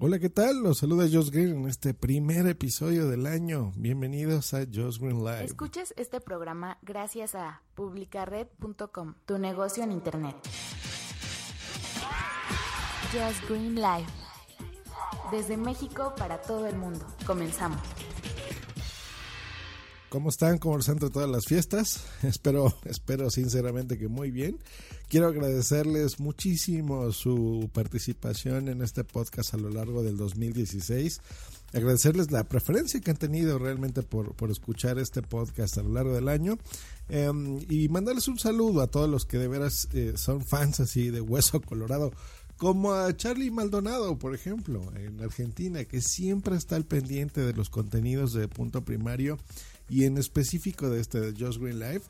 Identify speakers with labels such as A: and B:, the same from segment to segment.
A: Hola, ¿qué tal? Los saluda Josh Green en este primer episodio del año. Bienvenidos a Josh Green Live.
B: Escuches este programa gracias a publicared.com, tu negocio en internet. Josh Green Live. Desde México para todo el mundo. Comenzamos.
A: ¿Cómo están? ¿Cómo les han todas las fiestas? Espero, espero sinceramente que muy bien. Quiero agradecerles muchísimo su participación en este podcast a lo largo del 2016. Agradecerles la preferencia que han tenido realmente por, por escuchar este podcast a lo largo del año. Eh, y mandarles un saludo a todos los que de veras eh, son fans así de Hueso Colorado como a Charlie Maldonado, por ejemplo, en Argentina, que siempre está al pendiente de los contenidos de punto primario y en específico de este de Just Green Life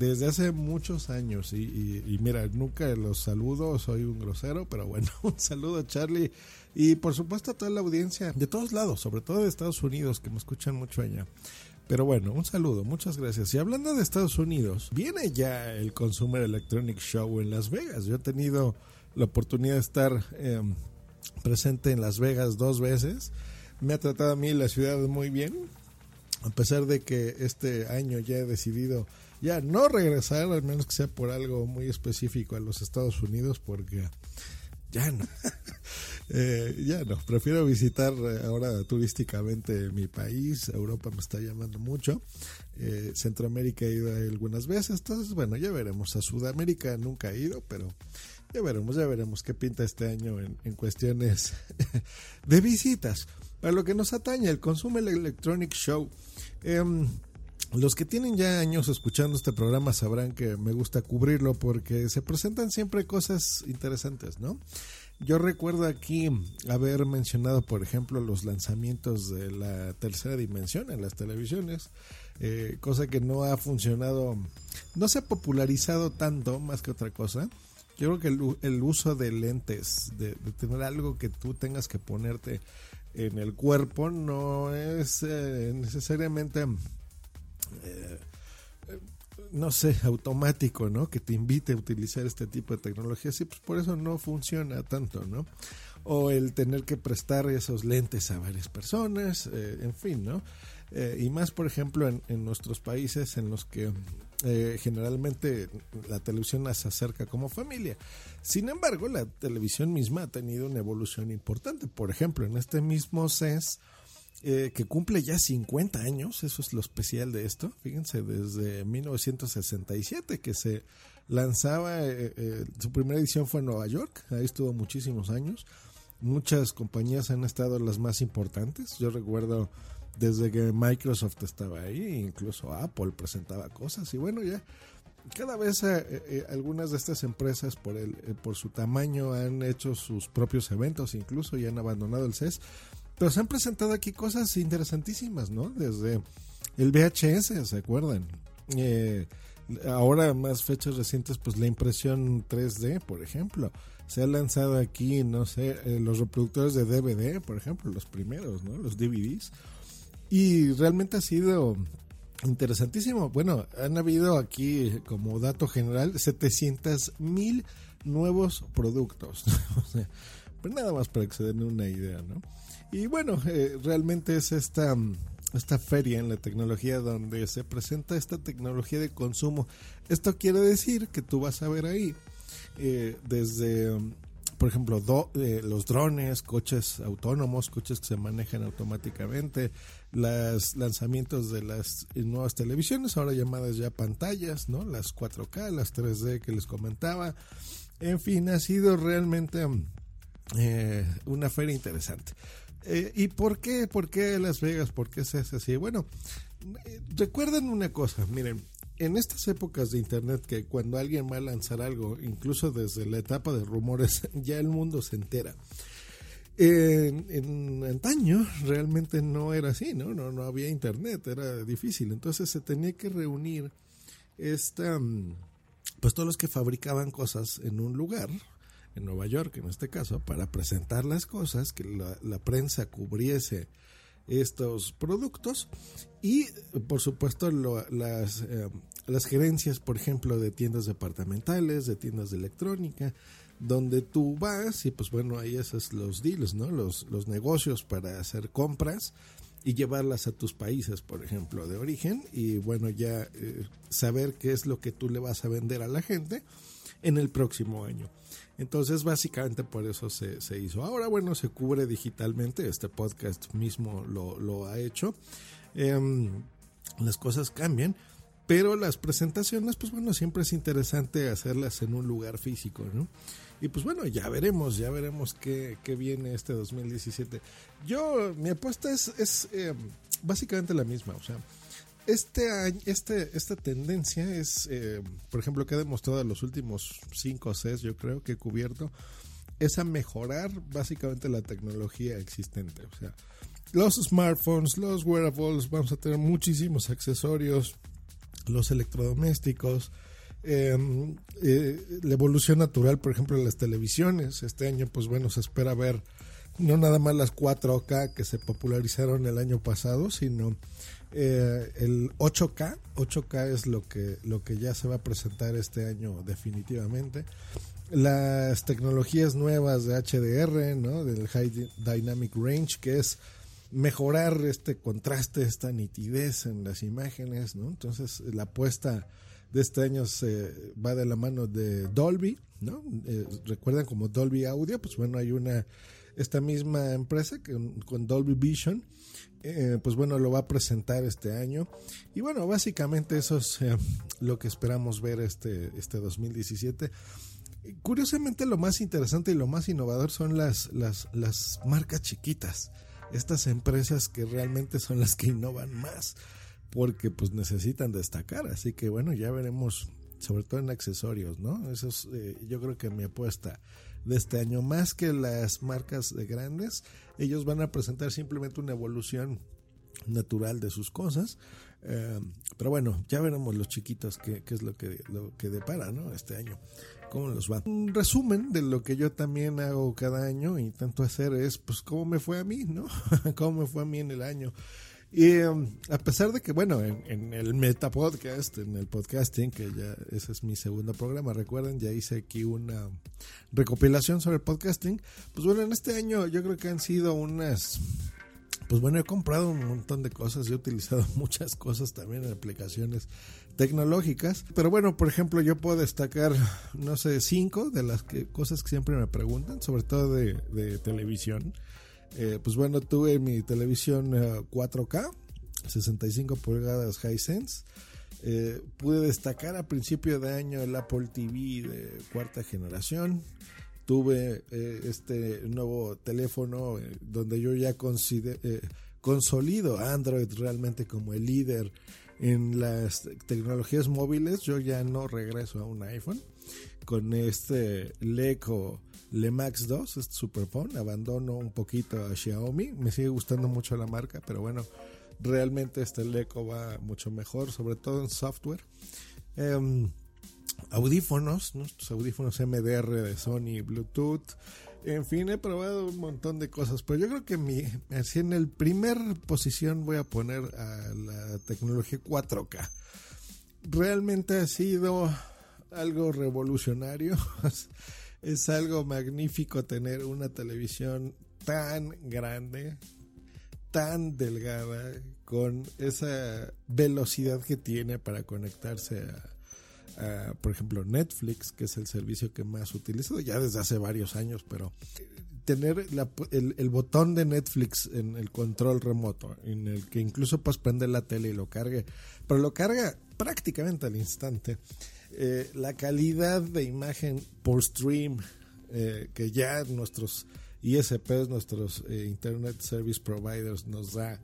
A: desde hace muchos años y, y, mira, nunca los saludo, soy un grosero, pero bueno, un saludo a Charlie y por supuesto a toda la audiencia de todos lados, sobre todo de Estados Unidos, que me escuchan mucho allá. Pero bueno, un saludo, muchas gracias. Y hablando de Estados Unidos, viene ya el Consumer Electronic Show en Las Vegas. Yo he tenido la oportunidad de estar eh, presente en Las Vegas dos veces. Me ha tratado a mí la ciudad muy bien, a pesar de que este año ya he decidido ya no regresar, al menos que sea por algo muy específico a los Estados Unidos, porque ya no. eh, ya no, prefiero visitar ahora turísticamente mi país, Europa me está llamando mucho, eh, Centroamérica he ido algunas veces, entonces bueno, ya veremos, a Sudamérica nunca he ido, pero ya veremos, ya veremos qué pinta este año en, en cuestiones de visitas. Para lo que nos atañe, el Consumer Electronic Show. Eh, los que tienen ya años escuchando este programa sabrán que me gusta cubrirlo porque se presentan siempre cosas interesantes, ¿no? Yo recuerdo aquí haber mencionado, por ejemplo, los lanzamientos de la tercera dimensión en las televisiones, eh, cosa que no ha funcionado, no se ha popularizado tanto más que otra cosa. Yo creo que el, el uso de lentes, de, de, tener algo que tú tengas que ponerte en el cuerpo, no es eh, necesariamente eh, no sé, automático, ¿no? Que te invite a utilizar este tipo de tecnología. Sí, pues por eso no funciona tanto, ¿no? O el tener que prestar esos lentes a varias personas, eh, en fin, ¿no? Eh, y más, por ejemplo, en, nuestros países en los que generalmente la televisión las acerca como familia. Sin embargo, la televisión misma ha tenido una evolución importante. Por ejemplo, en este mismo CES, eh, que cumple ya 50 años, eso es lo especial de esto, fíjense, desde 1967 que se lanzaba, eh, eh, su primera edición fue en Nueva York, ahí estuvo muchísimos años, muchas compañías han estado las más importantes, yo recuerdo desde que Microsoft estaba ahí, incluso Apple presentaba cosas y bueno, ya cada vez eh, algunas de estas empresas por el por su tamaño han hecho sus propios eventos incluso y han abandonado el CES pero se han presentado aquí cosas interesantísimas, ¿no? Desde el VHS, ¿se acuerdan? Eh, ahora, más fechas recientes, pues la impresión 3D, por ejemplo. Se ha lanzado aquí, no sé, eh, los reproductores de DVD, por ejemplo, los primeros, ¿no? Los DVDs. Y realmente ha sido interesantísimo. Bueno, han habido aquí, como dato general, 700 mil nuevos productos. o sea, pues nada más para que se den una idea, ¿no? Y bueno, eh, realmente es esta, esta feria en la tecnología donde se presenta esta tecnología de consumo. Esto quiere decir que tú vas a ver ahí eh, desde, por ejemplo, do, eh, los drones, coches autónomos, coches que se manejan automáticamente, los lanzamientos de las nuevas televisiones, ahora llamadas ya pantallas, ¿no? Las 4K, las 3D que les comentaba. En fin, ha sido realmente eh, una feria interesante. Eh, ¿Y por qué? ¿Por qué Las Vegas? ¿Por qué es así? Bueno, eh, recuerden una cosa, miren, en estas épocas de Internet que cuando alguien va a lanzar algo, incluso desde la etapa de rumores, ya el mundo se entera. En, antaño realmente no era así, ¿no? ¿no? No había internet, era difícil. Entonces se tenía que reunir esta, mm, pues todos los que fabricaban cosas en un lugar, en Nueva York en este caso, para presentar las cosas, que la, prensa cubriese estos productos. Y por supuesto lo, las, eh, las gerencias, por ejemplo, de tiendas departamentales, de tiendas de electrónica, donde tú vas y pues bueno, ahí haces los deals, ¿no? Los, los negocios para hacer compras y llevarlas a tus países, por ejemplo, de origen. Y bueno, ya eh, saber qué es lo que tú le vas a vender a la gente en el próximo año. Entonces, básicamente por eso se, se hizo. Ahora, bueno, se cubre digitalmente, este podcast mismo lo, lo ha hecho. Em, las cosas cambian, pero las presentaciones, pues bueno, siempre es interesante hacerlas en un lugar físico, ¿no? Y pues bueno, ya veremos, ya veremos qué, qué viene este 2017. Yo, mi apuesta es, es eh, básicamente la misma, o sea, este este, esta tendencia es, eh, por ejemplo, que ha demostrado en los últimos 5 o 6, yo creo que he cubierto, es a mejorar básicamente la tecnología existente. O sea, los smartphones, los wearables, vamos a tener muchísimos accesorios, los electrodomésticos, em, eh, la evolución natural, por ejemplo, de las televisiones. Este año, pues bueno, se espera ver no nada más las 4K que se popularizaron el año pasado, sino eh, el 8K. 8K es lo que, lo que ya se va a presentar este año definitivamente. Las tecnologías nuevas de HDR, ¿no? del High Dynamic Range, que es mejorar este contraste, esta nitidez en las imágenes, ¿no? Entonces la apuesta de este año se va de la mano de Dolby, ¿no? Eh, recuerdan como Dolby Audio, pues bueno, hay una esta misma empresa que, con Dolby Vision, eh, pues bueno, lo va a presentar este año. Y bueno, básicamente eso es eh, lo que esperamos ver este, este 2017. Curiosamente lo más interesante y lo más innovador son las, las, las marcas chiquitas estas empresas que realmente son las que innovan más porque pues necesitan destacar así que bueno ya veremos sobre todo en accesorios no eso es eh, yo creo que mi apuesta de este año más que las marcas de grandes ellos van a presentar simplemente una evolución natural de sus cosas eh, pero bueno ya veremos los chiquitos qué, qué es lo que lo que depara no este año cómo los va. Un resumen de lo que yo también hago cada año, y tanto hacer es, pues, cómo me fue a mí, ¿no? cómo me fue a mí en el año. Y um, a pesar de que, bueno, en, en, el Meta Podcast, en el podcasting, que ya ese es mi segundo programa, recuerden, ya hice aquí una recopilación sobre el podcasting. Pues bueno, en este año yo creo que han sido unas pues bueno, he comprado un montón de cosas, he utilizado muchas cosas también en aplicaciones tecnológicas, pero bueno, por ejemplo, yo puedo destacar, no sé, cinco de las que, cosas que siempre me preguntan, sobre todo de, televisión. Eh, pues bueno, tuve mi televisión 4K, eh, 65 pulgadas Hisense. Eh, pude destacar a principio de año el Apple TV de cuarta generación tuve eh, este nuevo teléfono donde yo ya consolido Android realmente como el líder en las tecnologías móviles. Yo ya no regreso a un iPhone con este Leco Le Max 2, este superphone. Abandono un poquito a Xiaomi. Me sigue gustando mucho la marca, pero bueno, realmente este Leco va mucho mejor, sobre todo en software. Em, audífonos, nuestros audífonos MDR de Sony, Bluetooth. En fin, he probado un montón de cosas, pero yo creo que mi, así en el primer posición voy a poner a la tecnología 4K. Realmente ha sido algo revolucionario. es algo magnífico tener una televisión tan grande, tan delgada, con esa velocidad que tiene para conectarse a por ejemplo, Netflix, que es el servicio que más utilizo ya desde hace varios años, pero tener el, botón de Netflix en el control remoto, en el que incluso puedes prender la tele y lo cargue, pero lo carga prácticamente al instante. Eh, la calidad de imagen por stream eh, que ya nuestros ISPs, nuestros eh, Internet Service Providers nos da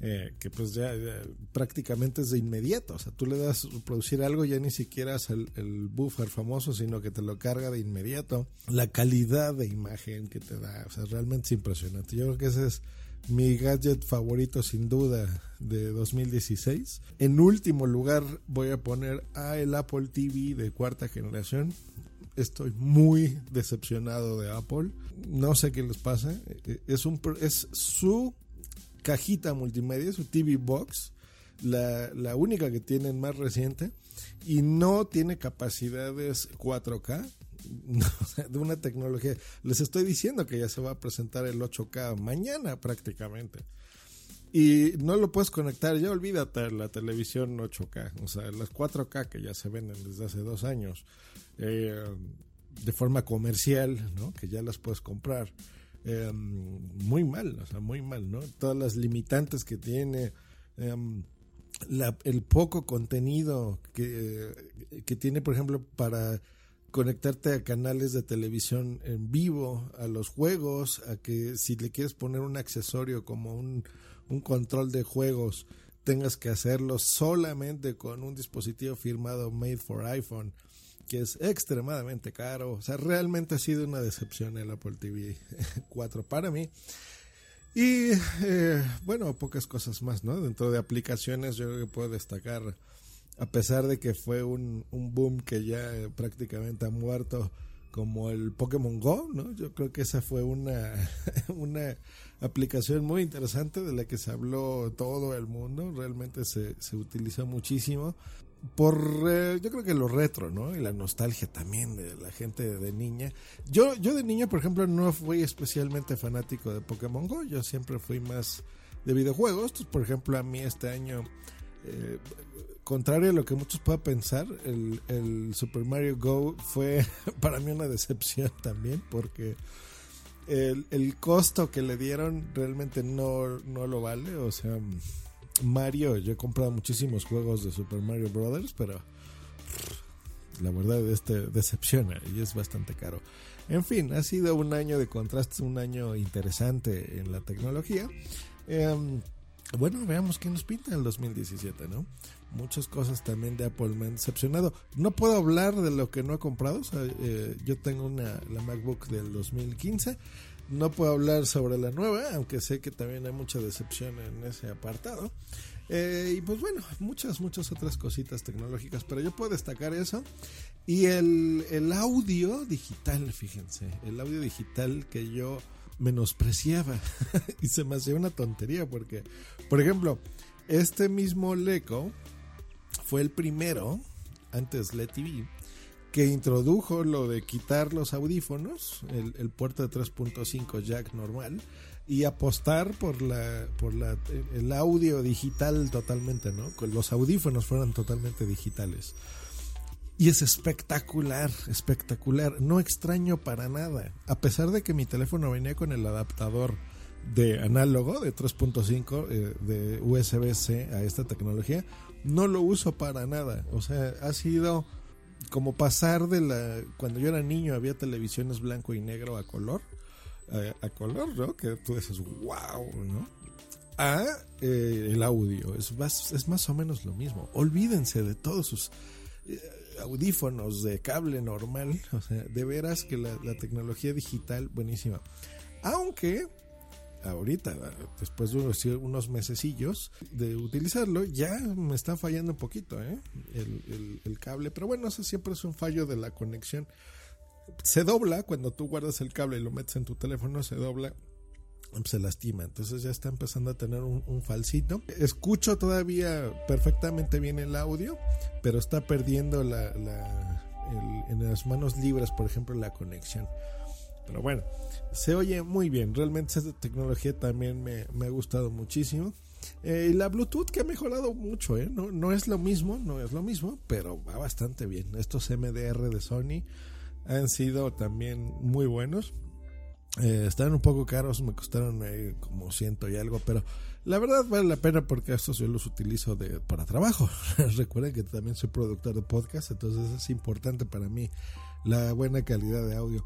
A: eh, que pues ya, prácticamente es de inmediato. O sea, tú le das producir algo, ya ni siquiera es el, el, buffer famoso, sino que te lo carga de inmediato. La calidad de imagen que te da, o sea, realmente es impresionante. Yo creo que ese es mi gadget favorito sin duda de 2016. En último lugar voy a poner a el Apple TV de cuarta generación. Estoy muy decepcionado de Apple. No sé qué les pasa. Es, su cajita multimedia, su TV Box, la, la única que tienen más reciente, y no tiene capacidades 4K de una tecnología. Les estoy diciendo que ya se va a presentar el 8K mañana prácticamente. Y no lo puedes conectar, ya olvídate la televisión 8K, o sea, las 4K que ya se venden desde hace dos años, eh, de forma comercial, ¿no? Que ya las puedes comprar. Eh, muy mal, o sea, muy mal, ¿no? Todas las limitantes que tiene, eh, el poco contenido que, que tiene, por ejemplo, para conectarte a canales de televisión en vivo, a los juegos, a que si le quieres poner un accesorio como un, un control de juegos, tengas que hacerlo solamente con un dispositivo firmado Made for iPhone, que es extremadamente caro. O sea, realmente ha sido una decepción el Apple TV 4 para mí. Y eh, bueno, pocas cosas más, ¿no? Dentro de aplicaciones yo creo que puedo destacar a pesar de que fue un, un boom que ya prácticamente ha muerto como el Pokémon Go, ¿no? Yo creo que esa fue una, una aplicación muy interesante de la que se habló todo el mundo, realmente se, se utilizó muchísimo por eh, yo creo que lo retro, ¿no? Y la nostalgia también de la gente de niña. Yo yo de niña, por ejemplo, no fui especialmente fanático de Pokémon Go, yo siempre fui más de videojuegos, por ejemplo, a mí este año eh, contrario a lo que muchos puedan pensar, el, Super Mario Go fue para mí una decepción también, porque el, costo que le dieron realmente no, lo vale. O sea, Mario, yo he comprado muchísimos juegos de Super Mario Brothers, pero la verdad este decepciona y es bastante caro. En fin, ha sido un año de contrastes, un año interesante en la tecnología. Em, bueno, veamos qué nos pinta el 2017, ¿no? Muchas cosas también de Apple me han decepcionado. No puedo hablar de lo que no he comprado. Eh, yo tengo una la MacBook del 2015. No puedo hablar sobre la nueva, aunque sé que también hay mucha decepción en ese apartado. Eh, y pues bueno, muchas, muchas otras cositas tecnológicas, pero yo puedo destacar eso. Y el, el audio digital, fíjense, el audio digital que yo menospreciaba y se me hacía una tontería porque, por ejemplo, este mismo Leco fue el primero, antes de TV, que introdujo lo de quitar los audífonos, el, puerto de 3.5 jack normal, y apostar por la por la el audio digital totalmente, ¿no? Los audífonos fueron totalmente digitales. Y es espectacular, espectacular. No extraño para nada. A pesar de que mi teléfono venía con el adaptador de análogo de 3.5 eh, de USB-C a esta tecnología, no lo uso para nada. O sea, ha sido como pasar de la... Cuando yo era niño había televisiones blanco y negro a color. a color, ¿no? Que tú dices, wow, ¿no? A eh, el audio. Es más, es más o menos lo mismo. Olvídense de todos sus... Eh, audífonos de cable normal, o sea, de veras que la, la tecnología digital buenísima. Aunque ahorita, después de unos, unos mesecillos de utilizarlo, ya me está fallando un poquito ¿eh? el, cable. Pero bueno, eso siempre es un fallo de la conexión. Se dobla cuando tú guardas el cable y lo metes en tu teléfono, se dobla se lastima. Entonces ya está empezando a tener un, falsito. Escucho todavía perfectamente bien el audio, pero está perdiendo la, en las manos libres, por ejemplo, la conexión. Pero bueno, se oye muy bien. Realmente esta tecnología también me, ha gustado muchísimo. Eh, y la Bluetooth que ha mejorado mucho, ¿eh? No, no es lo mismo, no es lo mismo, pero va bastante bien. Estos MDR de Sony han sido también muy buenos. Eh, están un poco caros, me costaron como ciento y algo, pero la verdad vale la pena porque estos yo los utilizo de, para trabajo. Recuerden que también soy productor de podcast, entonces es importante para mí la buena calidad de audio.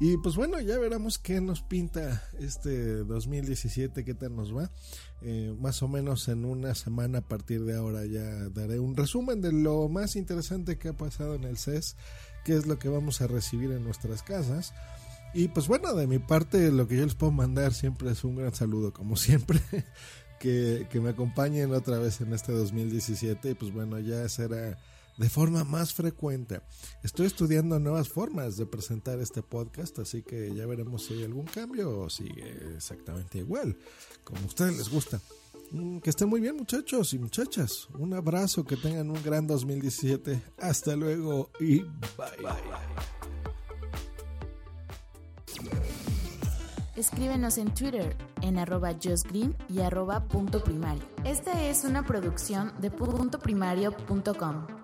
A: Y pues bueno, ya veremos qué nos pinta este 2017, qué tal nos va. Eh, más o menos en una semana a partir de ahora ya daré un resumen de lo más interesante que ha pasado en el CES, qué es lo que vamos a recibir en nuestras casas. Y pues bueno, de mi parte lo que yo les puedo mandar siempre es un gran saludo, como siempre. Que, que me acompañen otra vez en este 2017 y pues bueno, ya será de forma más frecuente. Estoy estudiando nuevas formas de presentar este podcast, así que ya veremos si hay algún cambio o sigue exactamente igual, como a ustedes les gusta. Mm, que estén muy bien muchachos y muchachas. Un abrazo, que tengan un gran 2017. Hasta luego y bye.
B: Escríbenos en Twitter en arroba justgreen y arroba punto primario. Esta es una producción de puntoprimario.com.